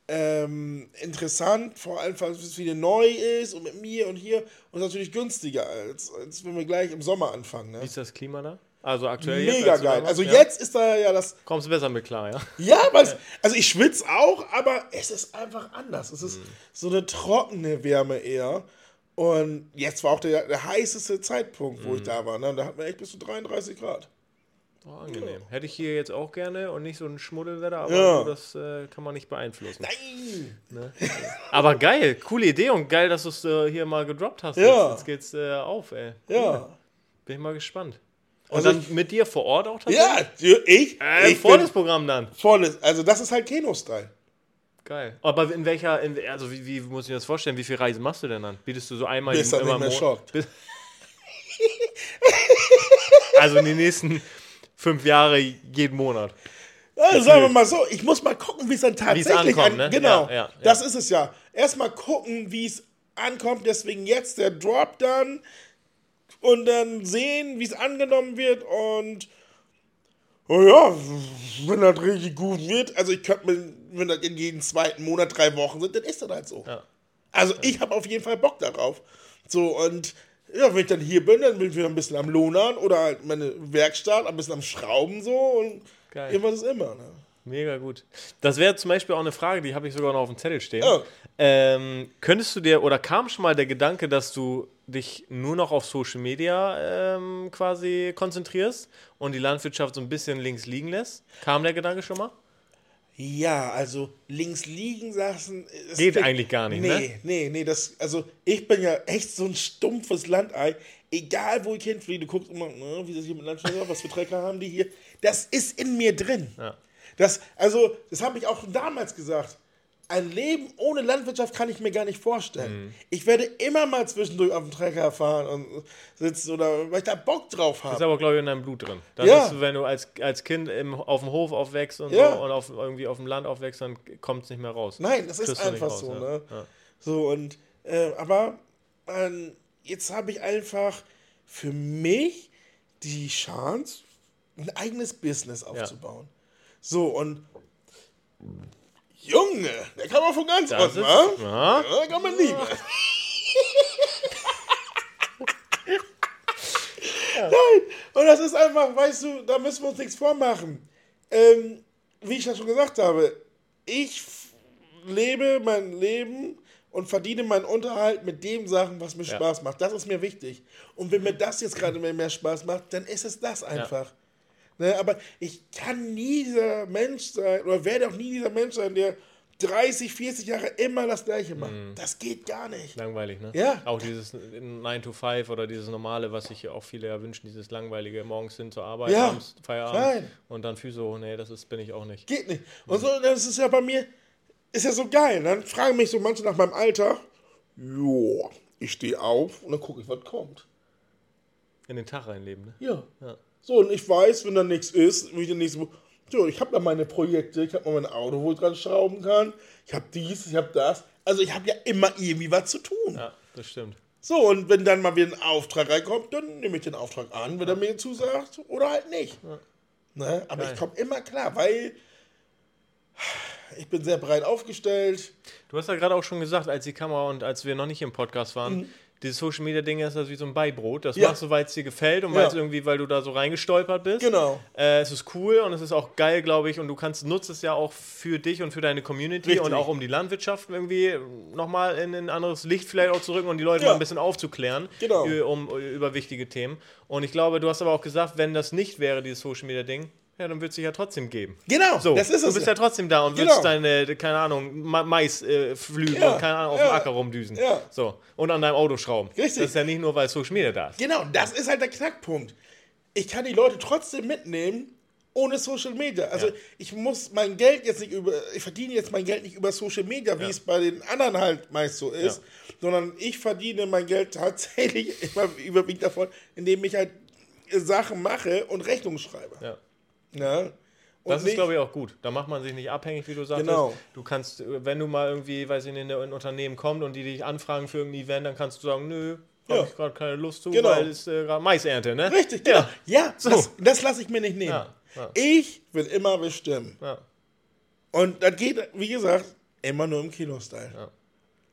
ähm, interessant, vor allem, weil es wieder neu ist und mit mir und hier und ist natürlich günstiger, als, als wenn wir gleich im Sommer anfangen. Wie Ne? ist das Klima da? Also aktuell jetzt, Mega da geil. Also ja? jetzt ist da ja das. Kommst du besser mit klar, ja? Ja, weil also ich schwitze auch, aber es ist einfach anders. Es ist Mhm. so eine trockene Wärme eher. Und jetzt war auch der, der heißeste Zeitpunkt, wo Mhm. ich da war. Ne? Und da hatten wir echt bis zu 33 Grad. Oh, angenehm. Hätte ich hier jetzt auch gerne und nicht so ein Schmuddelwetter, aber Ja. das äh, kann man nicht beeinflussen. Nein! Aber geil, coole Idee und geil, dass du es äh, hier mal gedroppt hast. Ja. Jetzt, jetzt geht's äh, auf, ey. Ja. Bin ich mal gespannt. Und Also dann ich- mit dir vor Ort auch tatsächlich? Ja, ich, Äh, ich volles Programm dann. volles. Also das ist halt Keno-Style. Geil. Aber in welcher, in, also wie, wie muss ich mir das vorstellen? Wie viele Reisen machst du denn dann? Bietest du so einmal Bist im, dann immer nicht mehr schockt. Also in den nächsten fünf Jahre jeden Monat. Also sagen wir mal so, ich muss mal gucken, wie es dann tatsächlich ankommt, an, ne? Genau, Ja, ja, ja. das ist es ja. Erstmal gucken, wie es ankommt, deswegen jetzt der Drop dann und dann sehen, wie es angenommen wird und oh ja, wenn das richtig gut wird, also ich könnte mir, wenn das in jeden zweiten Monat drei Wochen sind, dann ist das halt so. Also ich habe auf jeden Fall Bock darauf. So und ja, wenn ich dann hier bin, dann bin ich wieder ein bisschen am Lohnern oder halt meine Werkstatt, ein bisschen am Schrauben so und Geil. irgendwas ist immer. Ne? Mega gut. Das wäre zum Beispiel auch eine Frage, die habe ich sogar noch auf dem Zettel stehen. Ja. Ähm, könntest du dir, oder kam schon mal der Gedanke, dass du dich nur noch auf Social Media ähm, quasi konzentrierst und die Landwirtschaft so ein bisschen links liegen lässt? Kam der Gedanke schon mal? Ja, also links liegen lassen. es Geht wird- eigentlich gar nicht, nee, ne? Nee, nee, das, also ich bin ja echt so ein stumpfes Landei. Egal wo ich hinfliege, du guckst immer, ne, wie das hier mit Landschaften, was für Trecker haben die hier. Das ist in mir drin. Ja. Das, also, das habe ich auch schon damals gesagt. Ein Leben ohne Landwirtschaft kann ich mir gar nicht vorstellen. Mhm. Ich werde immer mal zwischendurch auf dem Trecker fahren und sitzen oder weil ich da Bock drauf Ist habe. aber, glaube ich, in deinem Blut drin. Das Ja. ist, wenn du als, als Kind im, auf dem Hof aufwächst und, Ja. so, und auf, irgendwie auf dem Land aufwächst, dann kommt es nicht mehr raus. Nein, das ist Kriegst nicht einfach raus, so, ja. ne? So, und, äh, aber ähm, jetzt habe ich einfach für mich die Chance, ein eigenes Business aufzubauen. So, und Junge, der kann man von ganz Das unten, wa? ja. Ja, da kann man lieben. Nein, und das ist einfach, weißt du, da müssen wir uns nichts vormachen. Ähm, wie ich ja schon gesagt habe, ich lebe mein Leben und verdiene meinen Unterhalt mit den Sachen, was mir Ja. Spaß macht. Das ist mir wichtig. Und wenn mir das jetzt gerade mehr, mehr Spaß macht, dann ist es das einfach. Ne, aber ich kann nie dieser Mensch sein, oder werde auch nie dieser Mensch sein, der 30, 40 Jahre immer das Gleiche macht. Das geht gar nicht. Langweilig, ne? Ja. Auch dieses 9 to 5 oder dieses normale, was sich auch viele ja wünschen, dieses langweilige, morgens hin zur Arbeit, Ja. abends Feierabend Nein. und dann Physio, nee, das ist, bin ich auch nicht. Geht nicht. Und so, das ist ja bei mir, ist ja so geil. Dann fragen mich so manche nach meinem Alter, joa, ich stehe auf und dann gucke ich, was kommt. In den Tag reinleben, ne? Ja. Ja. So, und ich weiß, wenn da nichts ist, wie ich Woche, so, ich habe da meine Projekte, ich habe mal mein Auto, wo ich dran schrauben kann, ich habe dies, ich habe das. Also ich habe ja immer irgendwie was zu tun. Ja, das stimmt. So, und wenn dann mal wieder ein Auftrag reinkommt, dann nehme ich den Auftrag an, wenn er mir zusagt oder halt nicht. Ne? Aber Geil. ich komme immer klar, weil ich bin sehr breit aufgestellt. Du hast ja gerade auch schon gesagt, als die Kamera und als wir noch nicht im Podcast waren, dieses Social Media Ding ist das wie so ein Beibrot. Das. Ja. machst du, weil es dir gefällt und Ja. weil es irgendwie, weil du da so reingestolpert bist. Genau. Äh, es ist cool und es ist auch geil, glaube ich, und du kannst nutzt es ja auch für dich und für deine Community Richtig. und auch um die Landwirtschaft irgendwie nochmal in ein anderes Licht vielleicht auch zu rücken und die Leute Ja. mal ein bisschen aufzuklären Genau. um, über wichtige Themen. Und ich glaube, du hast aber auch gesagt, wenn das nicht wäre, dieses Social Media Ding, ja, dann wird es sich ja trotzdem geben. Genau, So, das ist du es. bist ja trotzdem da und Genau. willst deine, keine Ahnung, Ma Mais äh, flügen Ja, und keine Ahnung, auf ja, dem Acker rumdüsen. ja. So. Und an deinem Auto schrauben. Richtig. Das ist ja nicht nur, weil Social Media da ist. Genau, das ist halt der Knackpunkt. Ich kann die Leute trotzdem mitnehmen ohne Social Media. Also Ja. ich muss mein Geld jetzt nicht über, ich verdiene jetzt mein Geld nicht über Social Media, wie Ja. es bei den anderen halt meist so ist, sondern ich verdiene mein Geld tatsächlich immer überwiegend davon, indem ich halt Sachen mache und Rechnungen schreibe. Ja. Ja? Und Das ist, glaube ich, auch gut. Da macht man sich nicht abhängig, wie du sagst. Genau. Du kannst, wenn du mal irgendwie, weiß ich nicht, in ein Unternehmen kommt und die dich anfragen für irgendein Event, dann kannst du sagen, nö, habe Ja. ich gerade keine Lust zu, Genau. weil es äh, gerade Maisernte, ne? Richtig, genau. Ja, So. das, das lasse ich mir nicht nehmen. Ja, ja. Ich will immer bestimmen. Ja. Und das geht, wie gesagt, immer nur im Kino-Style.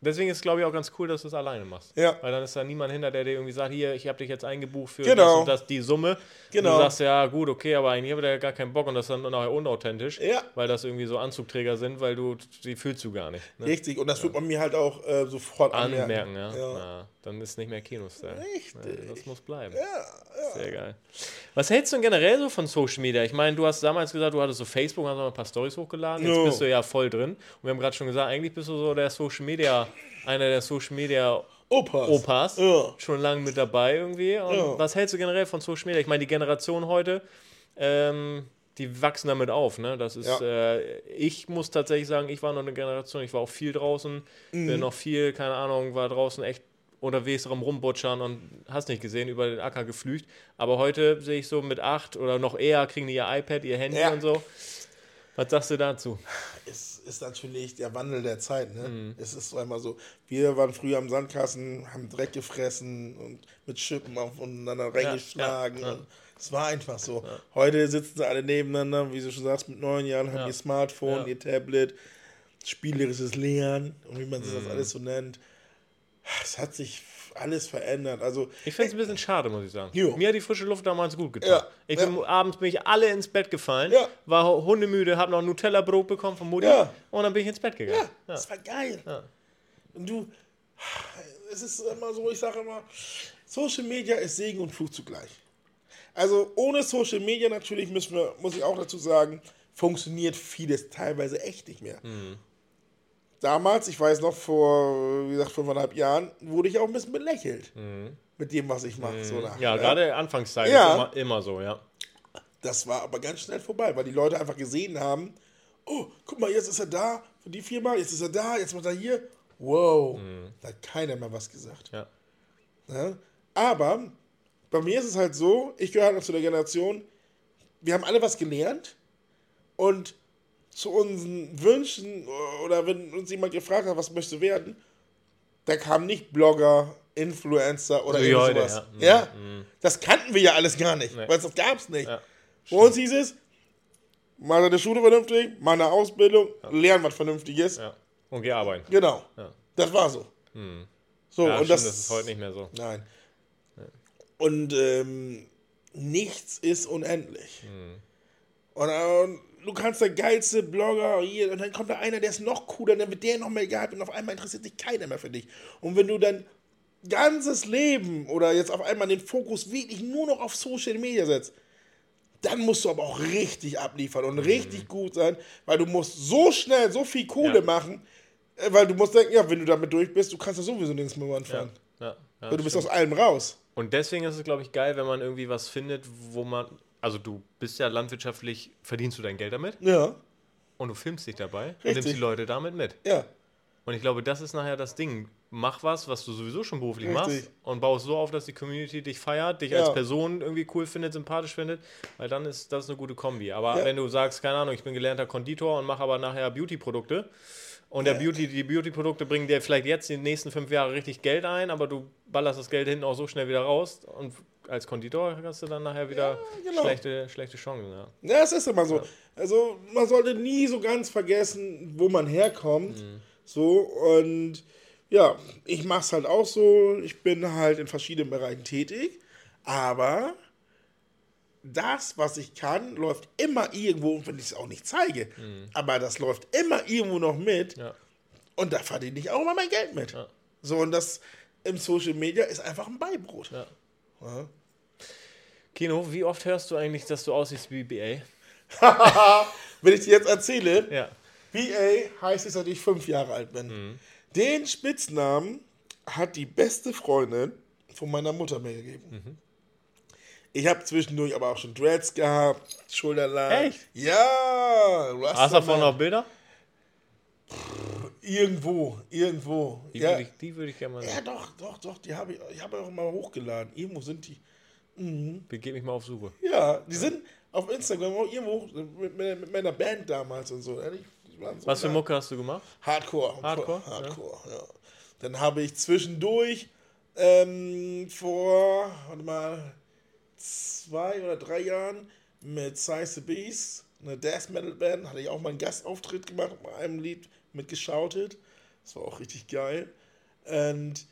Ja. Deswegen ist es, glaube ich, auch ganz cool, dass du es alleine machst. Ja. Weil dann ist da niemand hinter, der dir irgendwie sagt, hier, ich habe dich jetzt eingebucht für Genau. das und das, die Summe. Genau. Und du sagst, ja, gut, okay, aber eigentlich habe ich da gar keinen Bock und das ist dann nachher unauthentisch. Ja. Weil das irgendwie so Anzugträger sind, weil du, die fühlst du gar nicht. Ne? Richtig, und das wird man mir halt auch äh, sofort anmerken. Anmerken, ja. Ja. Dann ist nicht mehr Kinostyle. Richtig. Ja, das muss bleiben. Ja, ja. Sehr geil. Was hältst du denn generell so von Social Media? Ich meine, du hast damals gesagt, du hattest so Facebook, hast noch ein paar Stories hochgeladen. Jetzt bist du ja voll drin. Und wir haben gerade schon gesagt, eigentlich bist du so der Social Media, einer der Social Media Opas. Opas. Ja. Schon lange mit dabei irgendwie. Und Ja. was hältst du generell von Social Media? Ich meine, die Generation heute, ähm, die wachsen damit auf. Ne? Das ist, Ja. äh, ich muss tatsächlich sagen, ich war noch eine Generation, ich war auch viel draußen, Mhm. bin noch viel, keine Ahnung, war draußen echt unterwegs rum rumbutschern und hast nicht gesehen, über den Acker geflücht. Aber heute sehe ich so mit acht oder noch eher kriegen die ihr iPad, ihr Handy Ja. und so. Was sagst du dazu? Es ist natürlich der Wandel der Zeit. Ne? Mhm. Es ist so einmal so, wir waren früher am Sandkasten, haben Dreck gefressen und mit Schippen aufeinander reingeschlagen. ja, ja. Es war einfach so. Heute sitzen sie alle nebeneinander, wie du schon sagst, mit neun Jahren, haben ihr Smartphone, ihr Tablet, spielerisches Lernen und wie man Mhm. das alles so nennt. Es hat sich alles verändert. Also Ich finde es ein bisschen schade, muss ich sagen. Jo. Mir hat die frische Luft damals gut getan. Ja, Ich bin, Abends bin ich alle ins Bett gefallen, Ja. war hundemüde, habe noch Nutella-Brot bekommen von Mutti Ja. und dann bin ich ins Bett gegangen. Ja, das war geil. Ja. Und du, es ist immer so, ich sage immer, Social Media ist Segen und Fluch zugleich. Also ohne Social Media natürlich müssen wir, muss ich auch dazu sagen, funktioniert vieles teilweise echt nicht mehr. Mhm. Damals, ich weiß noch, vor, wie gesagt, fünfeinhalb Jahren, wurde ich auch ein bisschen belächelt mit dem, was ich mache. So nach, Mhm. Ja, ne? gerade Anfangszeit Ja. ist immer, immer so, ja. Das war aber ganz schnell vorbei, weil die Leute einfach gesehen haben, oh, guck mal, jetzt ist er da für die Firma, jetzt ist er da, jetzt macht er hier. Wow, da hat keiner mehr was gesagt. ja. Ne? Aber bei mir ist es halt so, ich gehöre halt noch zu der Generation, wir haben alle was gelernt und zu unseren Wünschen oder wenn uns jemand gefragt hat, was möchtest du werden, da kam nicht Blogger, Influencer oder So wie irgend heute, sowas. ja. Ja, das kannten wir ja alles gar nicht, Nee. weil das gab es nicht. Ja, Bei uns hieß es, mach deine Schule vernünftig, mach eine Ausbildung, lern was Vernünftiges. ja. Und geh arbeiten. Genau. Ja. Das war so. So, Ja, und stimmt, das, das ist heute nicht mehr so. Nein. Und ähm, nichts ist unendlich. Hm. Und äh, du kannst der geilste Blogger hier, und dann kommt da einer, der ist noch cooler, dann wird der noch mehr gehypt und auf einmal interessiert sich keiner mehr für dich. Und wenn du dein ganzes Leben oder jetzt auf einmal den Fokus wirklich nur noch auf Social Media setzt, dann musst du aber auch richtig abliefern und richtig gut sein, weil du musst so schnell so viel Kohle Mhm. Ja. machen, äh, weil du musst denken, ja, wenn du damit durch bist, du kannst ja sowieso nirgends mehr anfangen. Ja, ja, du bist stimmt. aus allem raus. Und deswegen ist es, glaube ich, geil, wenn man irgendwie was findet, wo man. Also, du bist ja landwirtschaftlich, verdienst du dein Geld damit Ja, und du filmst dich dabei und Richtig. nimmst die Leute damit mit. ja. Und ich glaube, das ist nachher das Ding. Mach was, was du sowieso schon beruflich Richtig. machst und baust so auf, dass die Community dich feiert, dich Ja. als Person irgendwie cool findet, sympathisch findet, weil dann ist das eine gute Kombi. Aber Ja. wenn du sagst, keine Ahnung, ich bin gelernter Konditor und mache aber nachher Beauty-Produkte und der Beauty, die Beauty-Produkte bringen dir vielleicht jetzt die nächsten fünf Jahre richtig Geld ein, aber du ballerst das Geld hinten auch so schnell wieder raus und als Konditor hast du dann nachher wieder genau. schlechte, schlechte Chancen. Ja. Ja, es ist immer so. Also man sollte nie so ganz vergessen, wo man herkommt. So, und ja, ich mache es halt auch so. Ich bin halt in verschiedenen Bereichen tätig. Aber das, was ich kann, läuft immer irgendwo, und wenn ich es auch nicht zeige, aber das läuft immer irgendwo noch mit. Ja. Und da verdiene ich auch immer mein Geld mit. So, und das im Social Media ist einfach ein Beibrot. Ja. Ja. Kino, wie oft hörst du eigentlich, dass du aussiehst wie BA? Wenn ich dir jetzt erzähle, Ja. BA heißt es, dass ich fünf Jahre alt bin. Den Spitznamen hat die beste Freundin von meiner Mutter mir gegeben. Ich habe zwischendurch aber auch schon Dreads gehabt, Schulterlang. Echt? Ja. Hast du davon Rasterman. noch Bilder? Irgendwo, irgendwo. Die ja, würde ich, die würd ich gerne mal ja, sehen. doch, doch, doch. Die habe ich, ich habe auch mal hochgeladen. Irgendwo sind die. Begebe mich mal auf Suche. Ja, die sind auf Instagram auch irgendwo mit, mit, mit meiner Band damals und so. So Was für. Mucke hast du gemacht? Hardcore. Hardcore, Hardcore, ja. Dann habe ich zwischendurch ähm, vor, warte mal, zwei oder drei Jahren mit Size the Beast, eine Death Metal Band, hatte ich auch mal einen Gastauftritt gemacht, bei einem Lied mitgeschautet. Das war auch richtig geil. Und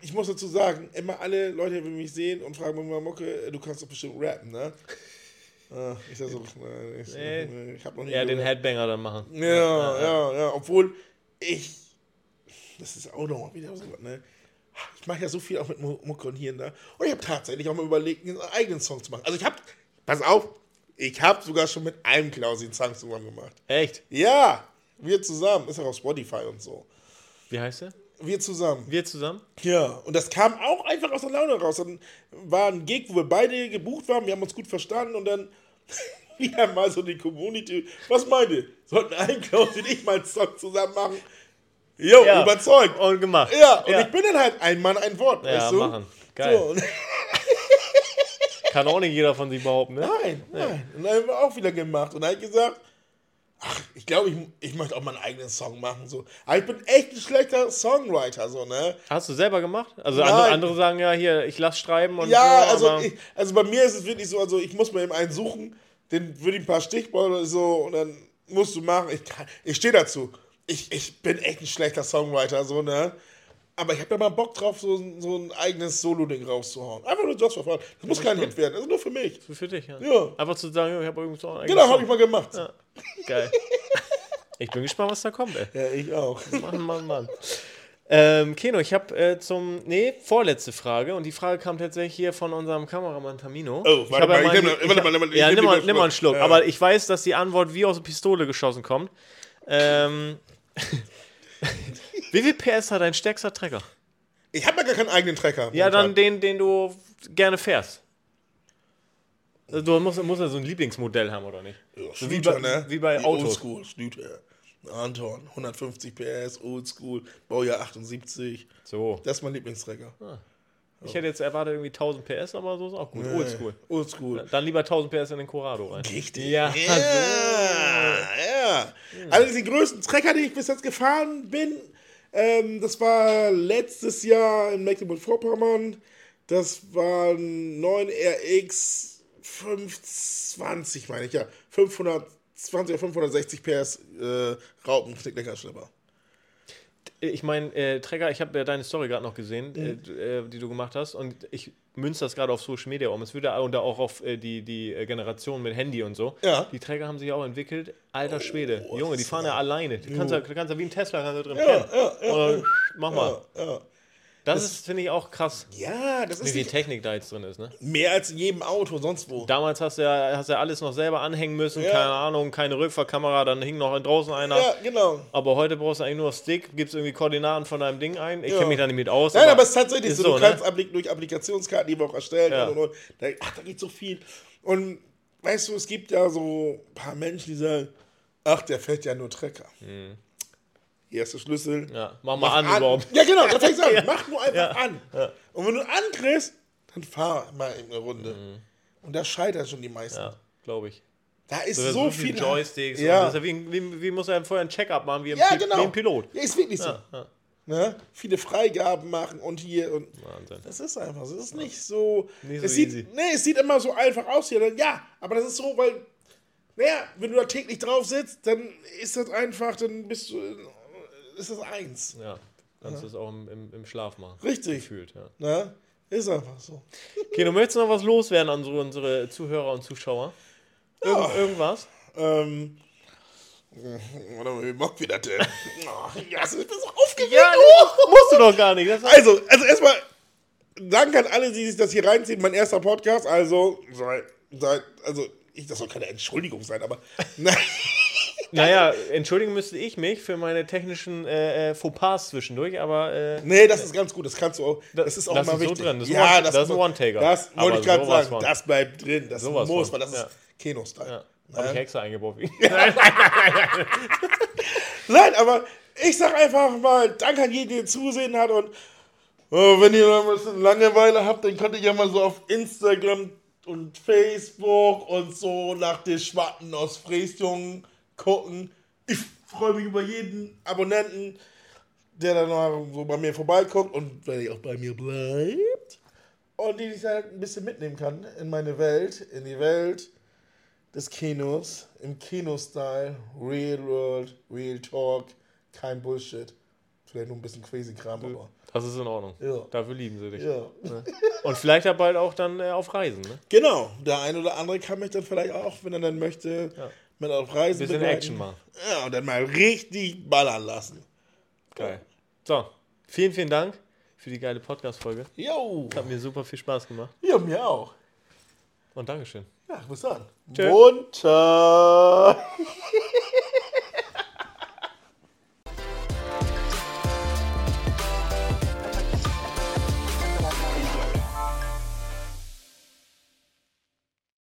ich muss dazu sagen, immer alle Leute, die mich sehen und fragen mich mal, Mucke, äh, du kannst doch bestimmt rappen, ne? Ah, ich sag so, nein, ich, Nee. nee, ich hab noch nie Ja, den. Headbanger dann machen. Ja, ja, ja, Obwohl ich, das ist auch noch mal wieder so, ne? Ich mache ja so viel auch mit Mu- Mucke und hier und da. Und ich habe tatsächlich auch mal überlegt, einen eigenen Song zu machen. Also ich habe, pass auf, ich habe sogar schon mit einem Klausi einen Song zusammen gemacht. Echt? Ja, wir zusammen. Ist auch auf Spotify und so. Wie heißt der? Wir zusammen. Wir zusammen? Ja, und das kam auch einfach aus der Laune raus. Dann war ein Gig, wo wir beide gebucht waren, wir haben uns gut verstanden und dann wieder mal so die Community. Was meint ihr? Sollten ein Klaus und ich mal einen Song zusammen machen? Jo, Ja. überzeugt. Und gemacht. Ja, und Ja. ich bin dann halt ein Mann, ein Wort, Ja, weißt du? machen. Geil. So, Kann auch nicht jeder von sich behaupten, ne? nein, nein. Und dann haben wir auch wieder gemacht. Und dann ich gesagt, ach, ich glaube, ich, ich möchte auch mal einen eigenen Song machen. So. Aber ich bin echt ein schlechter Songwriter, so, ne? Hast du selber gemacht? Also andere, andere sagen ja hier, ich lass schreiben und Ja, so, also, ich, also bei mir ist es wirklich so, also ich muss mir eben einen suchen, den würde ich ein paar Stichworte oder so und dann musst du machen. Ich, kann- ich stehe dazu. Ich, ich bin echt ein schlechter Songwriter, so, ne? Aber ich habe ja mal Bock drauf, so, ein- so ein eigenes Solo-Ding rauszuhauen. Einfach nur for fun. Das muss kein Hit werden, das ist nur für mich. für, für dich, ja. Ja. Einfach zu sagen, ich habe irgendwie so Genau, habe ich mal gemacht. Ja, Geil. Ich bin gespannt, was da kommt, ey. ich auch. Mann, Mann, Mann. Ähm, Keno, ich habe äh, zum, nee, vorletzte Frage und die Frage kam tatsächlich hier von unserem Kameramann Tamino. Oh, warte mal, ja ich nehm die- mal- Ja, nimm mal, nimm mal einen Schluck. Ja. Aber ich weiß, dass die Antwort wie aus der Pistole geschossen kommt. Ähm, wie viel PS hat dein stärkster Trecker? Ich habe ja gar keinen eigenen Trecker. Ja, dann den, den du gerne fährst. Also Du musst, musst ja so ein Lieblingsmodell haben, oder nicht? Ja, So wie Schlüter, bei- ne? wie bei Autos. Oldschool, Schlüter. Anton, 150 PS, Oldschool, Baujahr 78. So. Das ist mein Lieblingstrecker. Ich hätte jetzt erwartet irgendwie 1000 PS, aber so ist auch gut. Oldschool. Oldschool. Dann lieber 1000 PS in den Corrado rein. Richtig. Ja. Ja, ja. Also die größten Trecker, die ich bis jetzt gefahren bin, ähm, das war letztes Jahr in Mecklenburg-Vorpommern. Das war ein 9RX 520, meine ich, ja. 520 oder 560 PS äh, Raupenknickleckerschlepper. Ich meine, äh, Trecker, ich habe ja deine Story gerade noch gesehen, Mhm. äh, äh, die du gemacht hast. Und ich münze das gerade auf Social Media um. Es wird ja und da auch auf äh, die, die äh, Generation mit Handy und so. Ja. Die Trecker haben sich auch entwickelt. Alter Schwede. Junge, die fahren ja alleine. Du kannst ja, kannst ja wie ein Tesla kannst du drin Ja, pennen. ja, ja, Oder mach mal. Ja, Das, ist, finde ich, auch krass, ja das wie ist viel nicht Technik da jetzt drin ist. Ne? mehr als in jedem Auto, sonst wo. Damals hast du ja, hast ja alles noch selber anhängen müssen. Ja. Keine Ahnung, keine Rückfahrkamera. Dann hing noch draußen einer. Ja, genau. Aber heute brauchst du eigentlich nur Stick, gibst irgendwie Koordinaten von deinem Ding ein. Ich Ja. kenne mich da nicht mit aus. Nein, aber es ist tatsächlich so, so, du ne? kannst Applik durch Applikationskarten, die wir auch erstellen Ja. und, und, und. Ach, da geht so viel. Und weißt du, es gibt ja so ein paar Menschen, die sagen, ach, der fährt ja nur Trecker. Hier ist der Schlüssel. Ja, mach mal an, überhaupt. Ja, genau, da fängst du an. Mach nur einfach Ja. an. Und wenn du ankriegst, dann fahr mal in eine Runde. Und da scheitern schon die meisten. Ja, glaube ich. Da ist So, so, viel. Joysticks. Ja. Und das ist ja wie, wie, wie muss er vorher ein Check-up machen, wie ein, ja, Pi- genau. wie ein Pilot. Ja, ist wirklich so. Ja, ja. Ne? Viele Freigaben machen und hier und. Wahnsinn. Das ist einfach so. Es ist nicht so. Nicht so es sieht, easy. Nee, es sieht immer so einfach aus hier. Ja, aber das ist so, weil. Naja, wenn du da täglich drauf sitzt, dann ist das einfach, dann bist du. Ist das eins. Ja, kannst du es auch im, im, im Schlaf machen. Richtig. Gefühlt, ja. Ne? Ist einfach so. Okay, du möchtest noch was loswerden an so unsere Zuhörer und Zuschauer? Irgend, Irgendwas? Ähm. Warte mal, wie Bock wieder denn? Oh, ja, ich bin so aufgeregt. Ja, Oh. musst du doch gar nicht. Also, also erstmal, danke an alle, die sich das hier reinziehen. Mein erster Podcast, also, seit, seit, also, ich, das soll keine Entschuldigung sein, aber, nein. Naja, entschuldigen müsste ich mich für meine technischen äh, äh, Fauxpas zwischendurch, aber äh, Nee, das ist ganz gut, das kannst du auch, das, ist auch das mal ist so wichtig. drin, das ist ja, ein One- das ist ein One-Taker. Das wollte ich gerade sagen, von. das bleibt drin, das Sowas muss, von, weil das ja. ist Keno-Style. ja, habe ich extra eingebaut. Nein, aber ich sag einfach mal, danke an jeden, der zusehen hat und oh, wenn ihr noch ein bisschen Langeweile habt, dann könnt ihr ja mal so auf Instagram und Facebook und so nach den Schwatten aus Friesjungen gucken. Ich freue mich über jeden Abonnenten, der dann mal so bei mir vorbeiguckt und wenn ihr auch bei mir bleibt und die sich halt ein bisschen mitnehmen kann in meine Welt, in die Welt des Kinos, im Kino-Style, Real World, Real Talk, kein Bullshit. Vielleicht nur ein bisschen crazy Kram, aber. Das ist in Ordnung. Ja. Dafür lieben sie dich. Ja. Und vielleicht ja bald auch dann äh, auf Reisen. Ne? Genau, der ein oder andere kann mich dann vielleicht auch, wenn er dann möchte, mit auf Reisen Bisschen begleiten. Action machen. Ja, und dann mal richtig ballern lassen. Geil. So, vielen, vielen Dank für die geile Podcast-Folge. Jo, Hat mir super viel Spaß gemacht. ja, mir auch. Und Dankeschön. Ja, bis dann. Tschö. Munter.